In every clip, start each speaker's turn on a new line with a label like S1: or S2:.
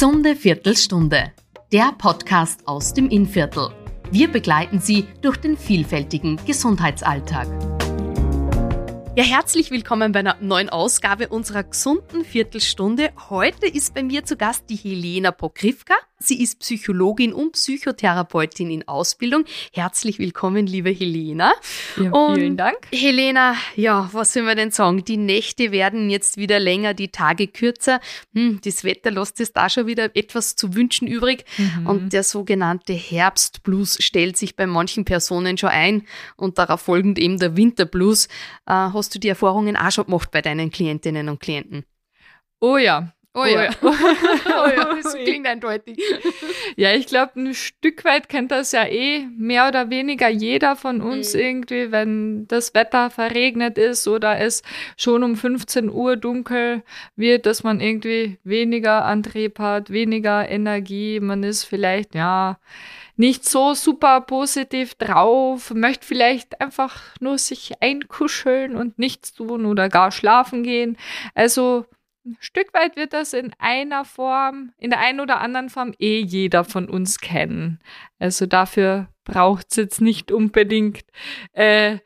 S1: Gesunde Viertelstunde. Der Podcast aus dem Innviertel. Wir begleiten Sie durch den vielfältigen Gesundheitsalltag. Ja, herzlich willkommen bei einer neuen Ausgabe unserer gesunden Viertelstunde. Heute ist bei mir zu Gast die Helena Pokrivka. Sie ist Psychologin und Psychotherapeutin in Ausbildung. Herzlich willkommen, liebe Helena.
S2: Ja, vielen und Dank.
S1: Helena, ja, was soll man denn sagen? Die Nächte werden jetzt wieder länger, die Tage kürzer. Hm, das Wetter lässt es da schon wieder etwas zu wünschen übrig. Mhm. Und der sogenannte Herbstblues stellt sich bei manchen Personen schon ein und darauf folgend eben der Winterblues. Äh, hast du die Erfahrungen auch schon gemacht bei deinen Klientinnen und Klienten?
S2: Oh ja,
S1: Oh, oh ja. oh ja, das klingt eindeutig.
S2: Ja, ich glaube, ein Stück weit kennt das ja eh mehr oder weniger jeder von uns mhm. irgendwie, wenn das Wetter verregnet ist oder es schon um 15 Uhr dunkel wird, dass man irgendwie weniger Antrieb hat, weniger Energie. Man ist vielleicht, ja, nicht so super positiv drauf, möchte vielleicht einfach nur sich einkuscheln und nichts tun oder gar schlafen gehen. Also ein Stück weit wird das in einer Form, in der einen oder anderen Form eh jeder von uns kennen. Also dafür braucht es jetzt nicht unbedingt äh,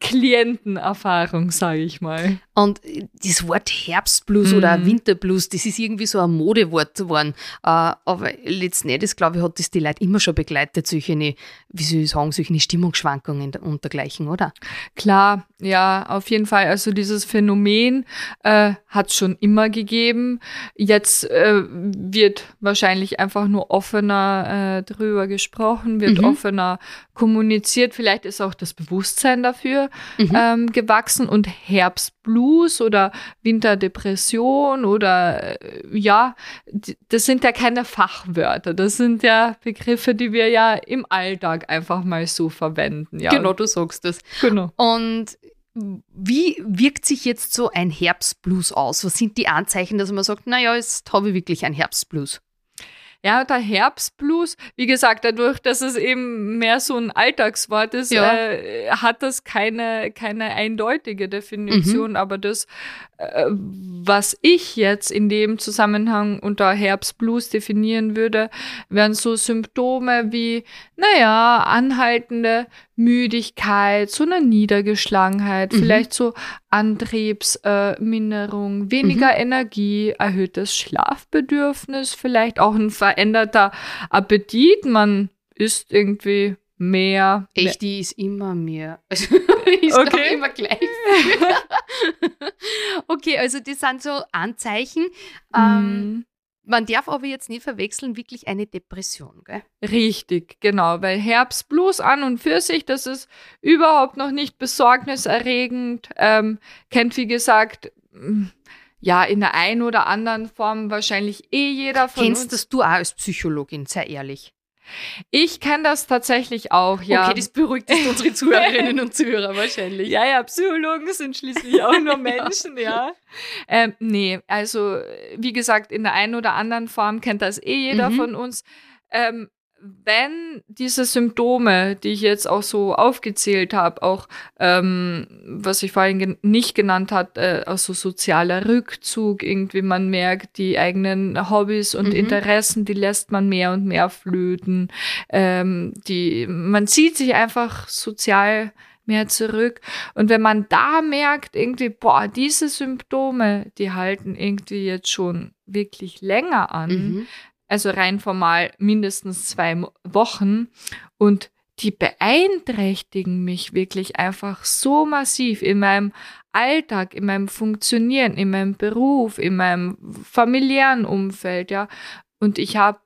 S2: Klientenerfahrung, sage ich mal.
S1: Und das Wort Herbstblues mhm. oder Winterblues, das ist irgendwie so ein Modewort geworden. Äh, aber letzten Endes, glaube ich, hat das die Leute immer schon begleitet, solche, wie soll ich sagen, solche Stimmungsschwankungen und dergleichen, oder?
S2: Klar, ja, auf jeden Fall. Also dieses Phänomen äh, hat es schon immer gegeben. Jetzt äh, wird wahrscheinlich einfach nur offener äh, drüber gesprochen, wird mhm. offener kommuniziert. Vielleicht ist auch das Bewusstsein dafür mhm. ähm, gewachsen und Herbstblues oder Winterdepression oder äh, ja, das sind ja keine Fachwörter. Das sind ja Begriffe, die wir ja im Alltag einfach mal so verwenden. Ja.
S1: Genau, du sagst das.
S2: Genau.
S1: Und wie wirkt sich jetzt so ein Herbstblues aus? Was sind die Anzeichen, dass man sagt, naja, jetzt habe ich wirklich ein Herbstblues?
S2: Ja, der Herbstblues, wie gesagt, dadurch, dass es eben mehr so ein Alltagswort ist, ja. äh, hat das keine, keine eindeutige Definition. Mhm. Aber das, äh, was ich jetzt in dem Zusammenhang unter Herbstblues definieren würde, wären so Symptome wie, naja, anhaltende Müdigkeit, so eine Niedergeschlagenheit, mhm. vielleicht so Antriebsminderung, äh, weniger mhm. Energie, erhöhtes Schlafbedürfnis, vielleicht auch ein veränderter Appetit. Man isst irgendwie mehr.
S1: Echt, die ist immer mehr. Also ist okay. immer gleich. okay, also das sind so Anzeichen. Mhm. Ähm, man darf aber jetzt nicht verwechseln, wirklich eine Depression, gell?
S2: Richtig, genau, weil Herbstblues an und für sich, das ist überhaupt noch nicht besorgniserregend, ähm, kennt wie gesagt, mm, ja, in der einen oder anderen Form wahrscheinlich eh jeder
S1: von Kennst uns. Kennst du auch als Psychologin, sehr ehrlich?
S2: Ich kenne das tatsächlich auch, ja.
S1: Okay, das beruhigt jetzt unsere Zuhörerinnen und Zuhörer wahrscheinlich.
S2: Ja, ja, Psychologen sind schließlich auch nur Menschen, ja. ja. Ähm, nee, also wie gesagt, in der einen oder anderen Form kennt das eh jeder mhm. von uns. Ähm, wenn diese Symptome, die ich jetzt auch so aufgezählt habe, auch ähm, was ich vorhin gen nicht genannt hat, äh, also sozialer Rückzug, irgendwie man merkt, die eigenen Hobbys und mhm. Interessen, die lässt man mehr und mehr flöten, ähm, die man zieht sich einfach sozial mehr zurück. Und wenn man da merkt, irgendwie, boah, diese Symptome, die halten irgendwie jetzt schon wirklich länger an, mhm also rein formal mindestens zwei Wochen und die beeinträchtigen mich wirklich einfach so massiv in meinem Alltag, in meinem Funktionieren, in meinem Beruf, in meinem familiären Umfeld, ja. Und ich habe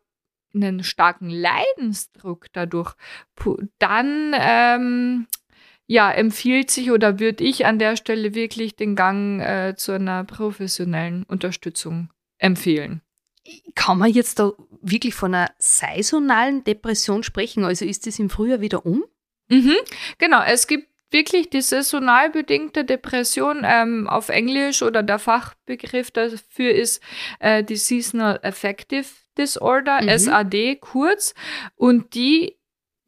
S2: einen starken Leidensdruck dadurch. Dann ähm, ja, empfiehlt sich oder würde ich an der Stelle wirklich den Gang äh, zu einer professionellen Unterstützung empfehlen.
S1: Kann man jetzt da wirklich von einer saisonalen Depression sprechen? Also ist das im Frühjahr wieder um?
S2: Mhm, genau, es gibt wirklich die saisonal bedingte Depression ähm, auf Englisch oder der Fachbegriff dafür ist äh, die Seasonal Affective Disorder, mhm. SAD kurz. Und die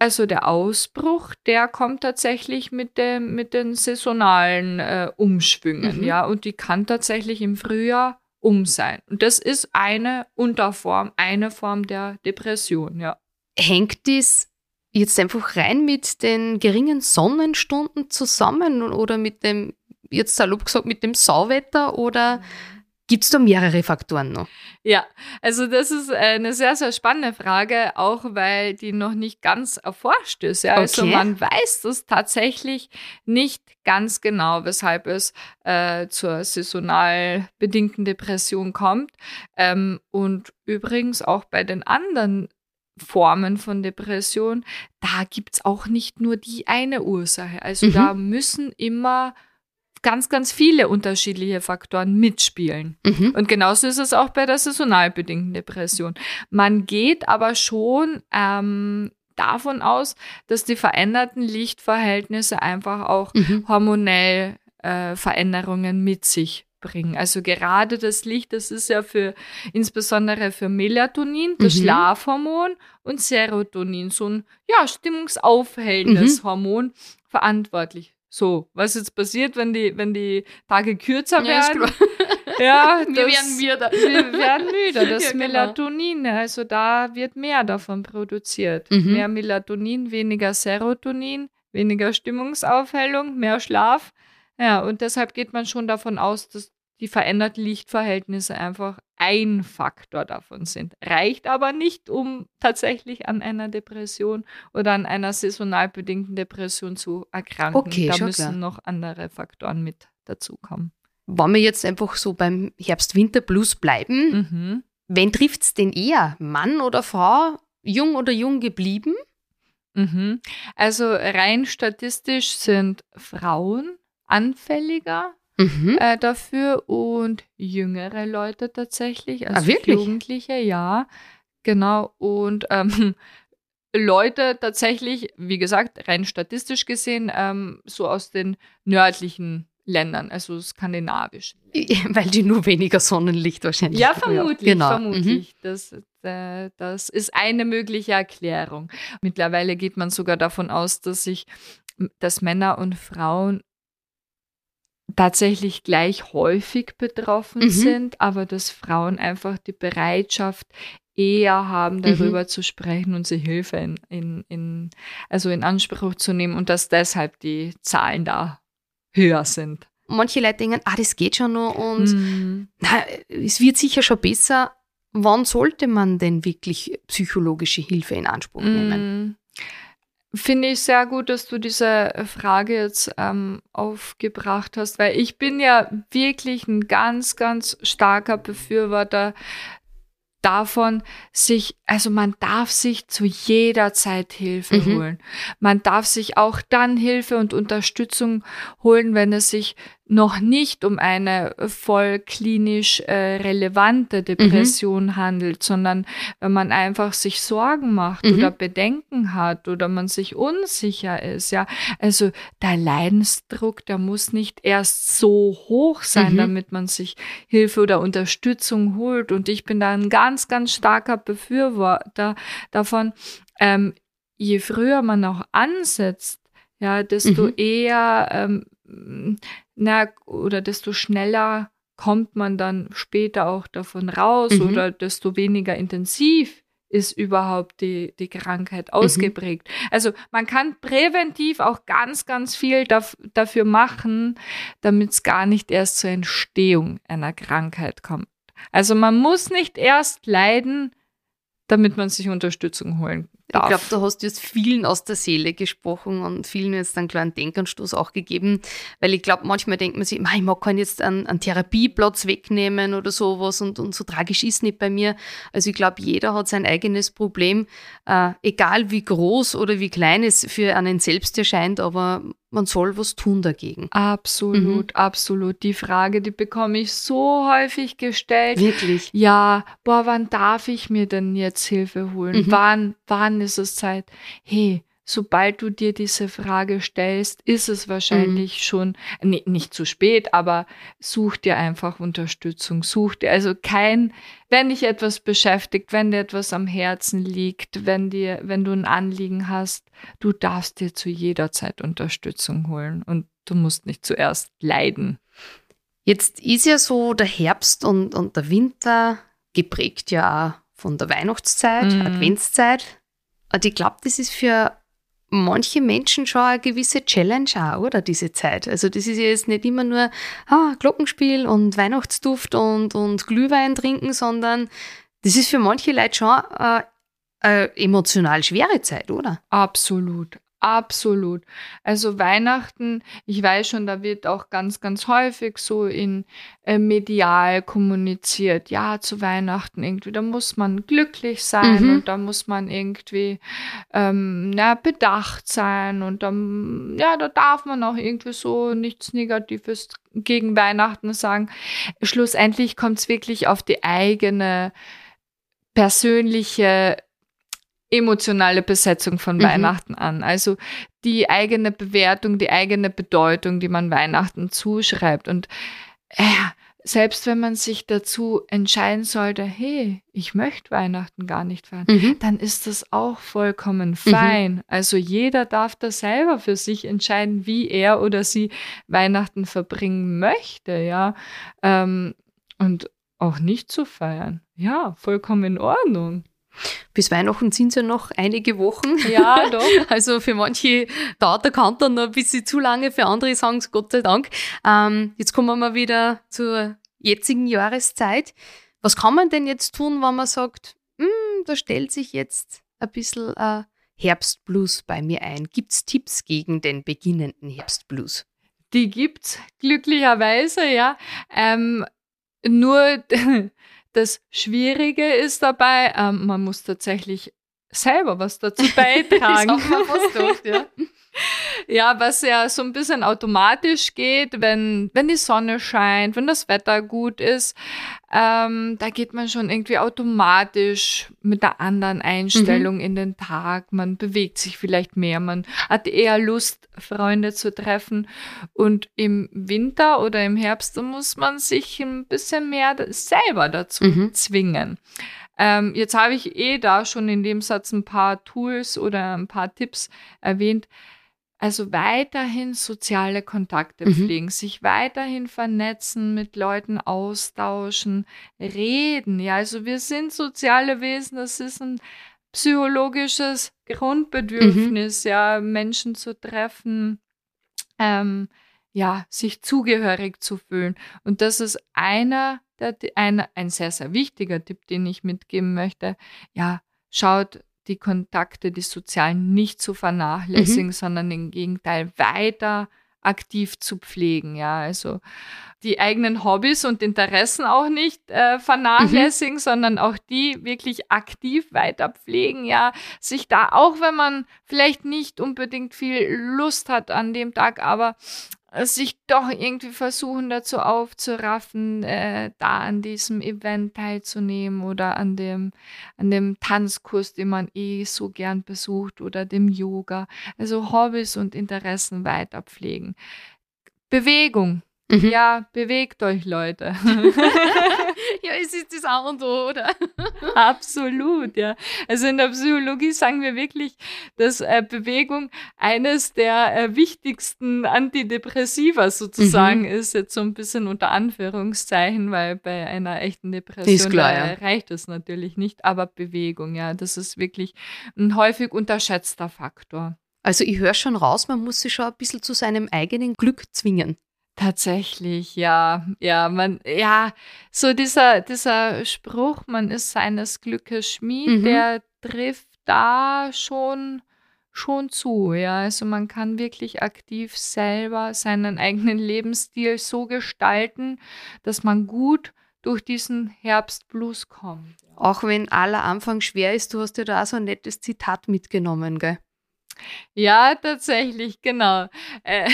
S2: also der Ausbruch, der kommt tatsächlich mit, dem, mit den saisonalen äh, Umschwüngen, mhm. ja, und die kann tatsächlich im Frühjahr um sein. Und das ist eine Unterform, eine Form der Depression, ja.
S1: Hängt dies jetzt einfach rein mit den geringen Sonnenstunden zusammen oder mit dem, jetzt salopp gesagt, mit dem Sauwetter oder mhm. Gibt es da mehrere Faktoren noch?
S2: Ja, also das ist eine sehr, sehr spannende Frage, auch weil die noch nicht ganz erforscht ist. Ja? Also okay. Also man weiß das tatsächlich nicht ganz genau, weshalb es äh, zur saisonal bedingten Depression kommt. Ähm, und übrigens auch bei den anderen Formen von Depression, da gibt es auch nicht nur die eine Ursache. Also mhm. da müssen immer ganz, ganz viele unterschiedliche Faktoren mitspielen. Mhm. Und genauso ist es auch bei der saisonal bedingten Depression. Man geht aber schon ähm, davon aus, dass die veränderten Lichtverhältnisse einfach auch mhm. hormonell äh, Veränderungen mit sich bringen. Also gerade das Licht, das ist ja für insbesondere für Melatonin, das mhm. Schlafhormon und Serotonin, so ein ja, stimmungsaufhellendes mhm. Hormon verantwortlich. So, was jetzt passiert, wenn die, wenn die Tage kürzer werden? Ja,
S1: wir werden müder.
S2: Wir werden müder. Das ja, genau. Melatonin, also da wird mehr davon produziert. Mhm. Mehr Melatonin, weniger Serotonin, weniger Stimmungsaufhellung, mehr Schlaf. Ja, und deshalb geht man schon davon aus, dass die veränderten Lichtverhältnisse einfach ein Faktor davon sind. Reicht aber nicht, um tatsächlich an einer Depression oder an einer saisonal bedingten Depression zu erkranken. Okay, da müssen klar. noch andere Faktoren mit dazukommen.
S1: Wollen wir jetzt einfach so beim Herbst-Winter-Plus bleiben? Mhm. Wen trifft es denn eher? Mann oder Frau? Jung oder jung geblieben?
S2: Mhm. Also rein statistisch sind Frauen anfälliger mhm. äh, dafür und jüngere Leute tatsächlich,
S1: also ah?
S2: Jugendliche, ja, genau. Und ähm, Leute tatsächlich, wie gesagt, rein statistisch gesehen, ähm, so aus den nördlichen Ländern, also skandinavisch.
S1: Weil die nur weniger Sonnenlicht wahrscheinlich
S2: Ja, vermutlich, ja. Genau. vermutlich. Mhm. Das, äh, das ist eine mögliche Erklärung. Mittlerweile geht man sogar davon aus, dass sich dass Männer und Frauen tatsächlich gleich häufig betroffen mhm. sind, aber dass Frauen einfach die Bereitschaft eher haben, mhm. darüber mhm. zu sprechen und sich Hilfe in, in, in, also in Anspruch zu nehmen und dass deshalb die Zahlen da höher sind.
S1: Manche Leute denken, ah, das geht schon noch und mhm. na, es wird sicher schon besser. Wann sollte man denn wirklich psychologische Hilfe in Anspruch nehmen?
S2: Finde ich sehr gut, dass du diese Frage jetzt ähm, aufgebracht hast, weil ich bin ja wirklich ein ganz, ganz starker Befürworter davon, sich, also man darf sich zu jeder Zeit Hilfe mhm. holen. Man darf sich auch dann Hilfe und Unterstützung holen, wenn es sich noch nicht um eine voll klinisch äh, relevante mhm. Depression mhm. handelt, sondern wenn man einfach sich Sorgen macht mhm. oder Bedenken hat oder man sich unsicher ist, ja. Also der Leidensdruck, der muss nicht erst so hoch sein, mhm. damit man sich Hilfe oder Unterstützung holt. Und ich bin da ein ganz, ganz starker Befürworter davon, ähm, je früher man auch ansetzt, ja, desto mhm. eher ähm, na, oder desto schneller kommt man dann später auch davon raus mhm. oder desto weniger intensiv ist überhaupt die, die Krankheit mhm. ausgeprägt. Mhm. Also man kann präventiv auch ganz, ganz viel daf dafür machen, damit es gar nicht erst zur Entstehung einer Krankheit kommt. Also man muss nicht erst leiden, damit man sich Unterstützung holen
S1: darf. Ich glaube, du hast jetzt vielen aus der Seele gesprochen und vielen jetzt einen kleinen Denkanstoß auch gegeben, weil ich glaube, manchmal denkt man sich, ich mag keinen jetzt einen, einen Therapieplatz wegnehmen oder sowas und, und so tragisch ist nicht bei mir. Also ich glaube, jeder hat sein eigenes Problem, äh, egal wie groß oder wie klein es für einen selbst erscheint, aber man soll was tun dagegen.
S2: Absolut, mhm. absolut. Die Frage, die bekomme ich so häufig gestellt.
S1: Wirklich?
S2: Ja, boah, wann darf ich mir denn jetzt Hilfe holen? Mhm. Wann, wann ist es Zeit? Hey, sobald du dir diese Frage stellst, ist es wahrscheinlich mhm. schon nee, nicht zu spät, aber such dir einfach Unterstützung, such dir also kein, wenn dich etwas beschäftigt, wenn dir etwas am Herzen liegt, wenn dir, wenn du ein Anliegen hast, du darfst dir zu jeder Zeit Unterstützung holen und du musst nicht zuerst leiden.
S1: Jetzt ist ja so der Herbst und, und der Winter geprägt ja von der Weihnachtszeit, mhm. Adventszeit. Und ich glaube, das ist für manche Menschen schon eine gewisse Challenge auch, oder, diese Zeit. Also das ist jetzt nicht immer nur ah, Glockenspiel und Weihnachtsduft und, und Glühwein trinken, sondern das ist für manche Leute schon eine, eine emotional schwere Zeit, oder?
S2: Absolut, Absolut. Also Weihnachten, ich weiß schon, da wird auch ganz, ganz häufig so in äh, medial kommuniziert. Ja, zu Weihnachten irgendwie, da muss man glücklich sein mhm. und da muss man irgendwie ähm, ja, bedacht sein und dann, ja, da darf man auch irgendwie so nichts Negatives gegen Weihnachten sagen. Schlussendlich kommt es wirklich auf die eigene persönliche emotionale Besetzung von mhm. Weihnachten an. Also die eigene Bewertung, die eigene Bedeutung, die man Weihnachten zuschreibt. Und äh, selbst wenn man sich dazu entscheiden sollte, hey, ich möchte Weihnachten gar nicht feiern, mhm. dann ist das auch vollkommen mhm. fein. Mhm. Also jeder darf da selber für sich entscheiden, wie er oder sie Weihnachten verbringen möchte, ja. Ähm, und auch nicht zu feiern. Ja, vollkommen in Ordnung.
S1: Bis Weihnachten sind es ja noch einige Wochen.
S2: Ja, doch.
S1: Also für manche dauert der Countdown noch ein bisschen zu lange, für andere sagen es Gott sei Dank. Ähm, jetzt kommen wir wieder zur jetzigen Jahreszeit. Was kann man denn jetzt tun, wenn man sagt, hm, da stellt sich jetzt ein bisschen äh, Herbstblues bei mir ein? Gibt es Tipps gegen den beginnenden Herbstblues?
S2: Die gibt's glücklicherweise, ja. Ähm, nur das Schwierige ist dabei, ähm, man muss tatsächlich selber was dazu beitragen.
S1: was durch, ja.
S2: ja, was ja so ein bisschen automatisch geht, wenn, wenn die Sonne scheint, wenn das Wetter gut ist, ähm, da geht man schon irgendwie automatisch mit der anderen Einstellung mhm. in den Tag. Man bewegt sich vielleicht mehr, man hat eher Lust, Freunde zu treffen. Und im Winter oder im Herbst muss man sich ein bisschen mehr selber dazu mhm. zwingen. Ähm, jetzt habe ich eh da schon in dem Satz ein paar Tools oder ein paar Tipps erwähnt. Also weiterhin soziale Kontakte mhm. pflegen, sich weiterhin vernetzen, mit Leuten austauschen, reden. Ja, also wir sind soziale Wesen, das ist ein psychologisches Grundbedürfnis, mhm. ja, Menschen zu treffen, ähm, ja, sich zugehörig zu fühlen. Und das ist einer der, ein, ein sehr, sehr wichtiger Tipp, den ich mitgeben möchte. Ja, schaut die Kontakte, die sozialen nicht zu vernachlässigen, mhm. sondern im Gegenteil weiter aktiv zu pflegen. Ja, also die eigenen Hobbys und Interessen auch nicht äh, vernachlässigen, mhm. sondern auch die wirklich aktiv weiter pflegen. Ja, sich da auch, wenn man vielleicht nicht unbedingt viel Lust hat an dem Tag, aber sich doch irgendwie versuchen dazu aufzuraffen, äh, da an diesem Event teilzunehmen oder an dem, an dem Tanzkurs, den man eh so gern besucht oder dem Yoga. Also Hobbys und Interessen weiter pflegen. Bewegung Mhm. Ja, bewegt euch, Leute.
S1: ja, es ist das A und O, oder?
S2: Absolut, ja. Also in der Psychologie sagen wir wirklich, dass äh, Bewegung eines der äh, wichtigsten Antidepressiva sozusagen mhm. ist, jetzt so ein bisschen unter Anführungszeichen, weil bei einer echten Depression klar, ja. reicht es natürlich nicht, aber Bewegung, ja, das ist wirklich ein häufig unterschätzter Faktor.
S1: Also ich höre schon raus, man muss sich schon ein bisschen zu seinem eigenen Glück zwingen.
S2: Tatsächlich, ja, ja, man, ja, so dieser, dieser Spruch, man ist seines Glückes Schmied, mhm. der trifft da schon, schon zu, ja. Also man kann wirklich aktiv selber seinen eigenen Lebensstil so gestalten, dass man gut durch diesen Herbstblues kommt.
S1: Auch wenn aller Anfang schwer ist, du hast ja da auch so ein nettes Zitat mitgenommen, gell?
S2: Ja, tatsächlich, genau. Äh,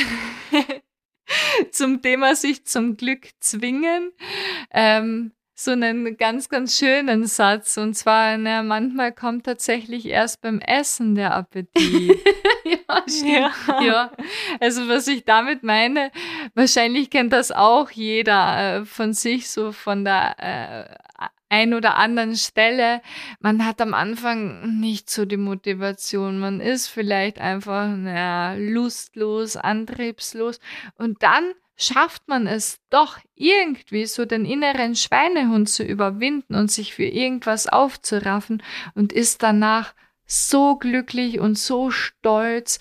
S2: zum Thema sich zum Glück zwingen. Ähm, so einen ganz, ganz schönen Satz. Und zwar, na, manchmal kommt tatsächlich erst beim Essen der Appetit.
S1: ja, stimmt. Ja.
S2: ja. Also, was ich damit meine, wahrscheinlich kennt das auch jeder äh, von sich, so von der äh, ein oder anderen Stelle. Man hat am Anfang nicht so die Motivation. Man ist vielleicht einfach naja, lustlos, antriebslos. Und dann schafft man es doch irgendwie so den inneren Schweinehund zu überwinden und sich für irgendwas aufzuraffen und ist danach so glücklich und so stolz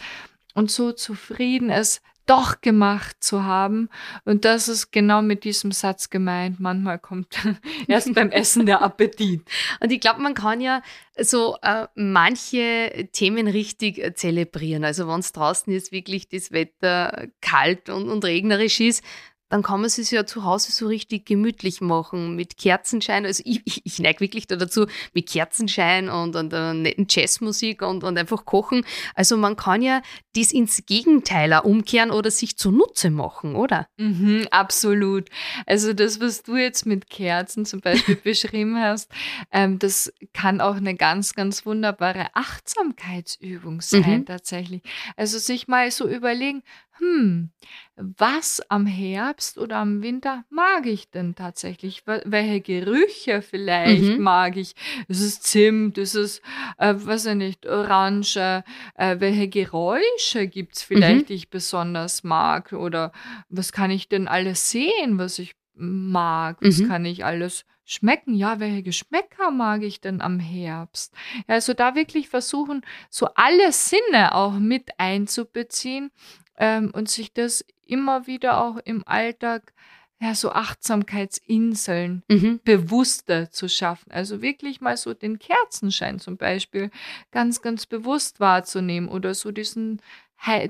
S2: und so zufrieden, es doch gemacht zu haben. Und das ist genau mit diesem Satz gemeint. Manchmal kommt erst beim Essen der Appetit.
S1: Und ich glaube, man kann ja so äh, manche Themen richtig äh, zelebrieren. Also wenn es draußen jetzt wirklich das Wetter kalt und, und regnerisch ist, dann kann man es sich ja zu Hause so richtig gemütlich machen mit Kerzenschein. Also ich, ich, ich neige wirklich da dazu mit Kerzenschein und, und uh, netten Jazzmusik und, und einfach kochen. Also man kann ja das ins Gegenteil umkehren oder sich zunutze machen, oder?
S2: Mhm, absolut. Also das, was du jetzt mit Kerzen zum Beispiel beschrieben hast, ähm, das kann auch eine ganz, ganz wunderbare Achtsamkeitsübung sein mhm. tatsächlich. Also sich mal so überlegen, hm, was am Herbst oder am Winter mag ich denn tatsächlich? Welche Gerüche vielleicht mhm. mag ich? Ist es Zimt? Ist es, äh, weiß ich nicht, Orange? Äh, welche Geräusche gibt es vielleicht, mhm. die ich besonders mag? Oder was kann ich denn alles sehen, was ich mag? Was mhm. kann ich alles schmecken? Ja, welche Geschmäcker mag ich denn am Herbst? Ja, also da wirklich versuchen, so alle Sinne auch mit einzubeziehen ähm, und sich das immer wieder auch im Alltag ja, so Achtsamkeitsinseln mhm. bewusster zu schaffen. Also wirklich mal so den Kerzenschein zum Beispiel ganz, ganz bewusst wahrzunehmen oder so diesen,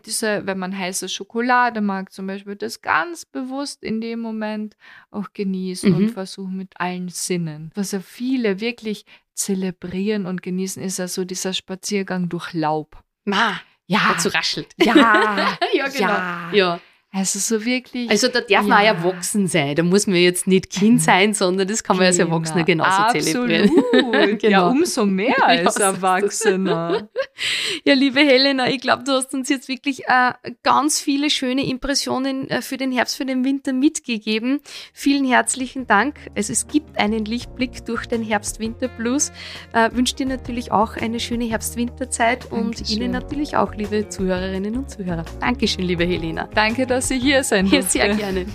S2: diese, wenn man heiße Schokolade mag zum Beispiel, das ganz bewusst in dem Moment auch genießen mhm. und versuchen mit allen Sinnen. Was ja viele wirklich zelebrieren und genießen, ist ja so dieser Spaziergang durch Laub.
S1: Ma ja. dazu raschelt.
S2: Ja,
S1: ja, genau.
S2: Ja. ja. Also so wirklich.
S1: Also da darf man ja. auch erwachsen sein. Da muss man jetzt nicht Kind sein, sondern das kann man genau. als Erwachsener genauso
S2: Absolut.
S1: zelebrieren.
S2: genau. Ja, umso mehr als Erwachsener.
S1: ja, liebe Helena, ich glaube, du hast uns jetzt wirklich äh, ganz viele schöne Impressionen äh, für den Herbst, für den Winter mitgegeben. Vielen herzlichen Dank. Also es gibt einen Lichtblick durch den Herbst-Winter-Blues. Äh, wünsche dir natürlich auch eine schöne Herbst-Winterzeit und Ihnen natürlich auch, liebe Zuhörerinnen und Zuhörer. Dankeschön, liebe Helena.
S2: Danke, dass Sie hier sein
S1: durfte. Sehr gerne.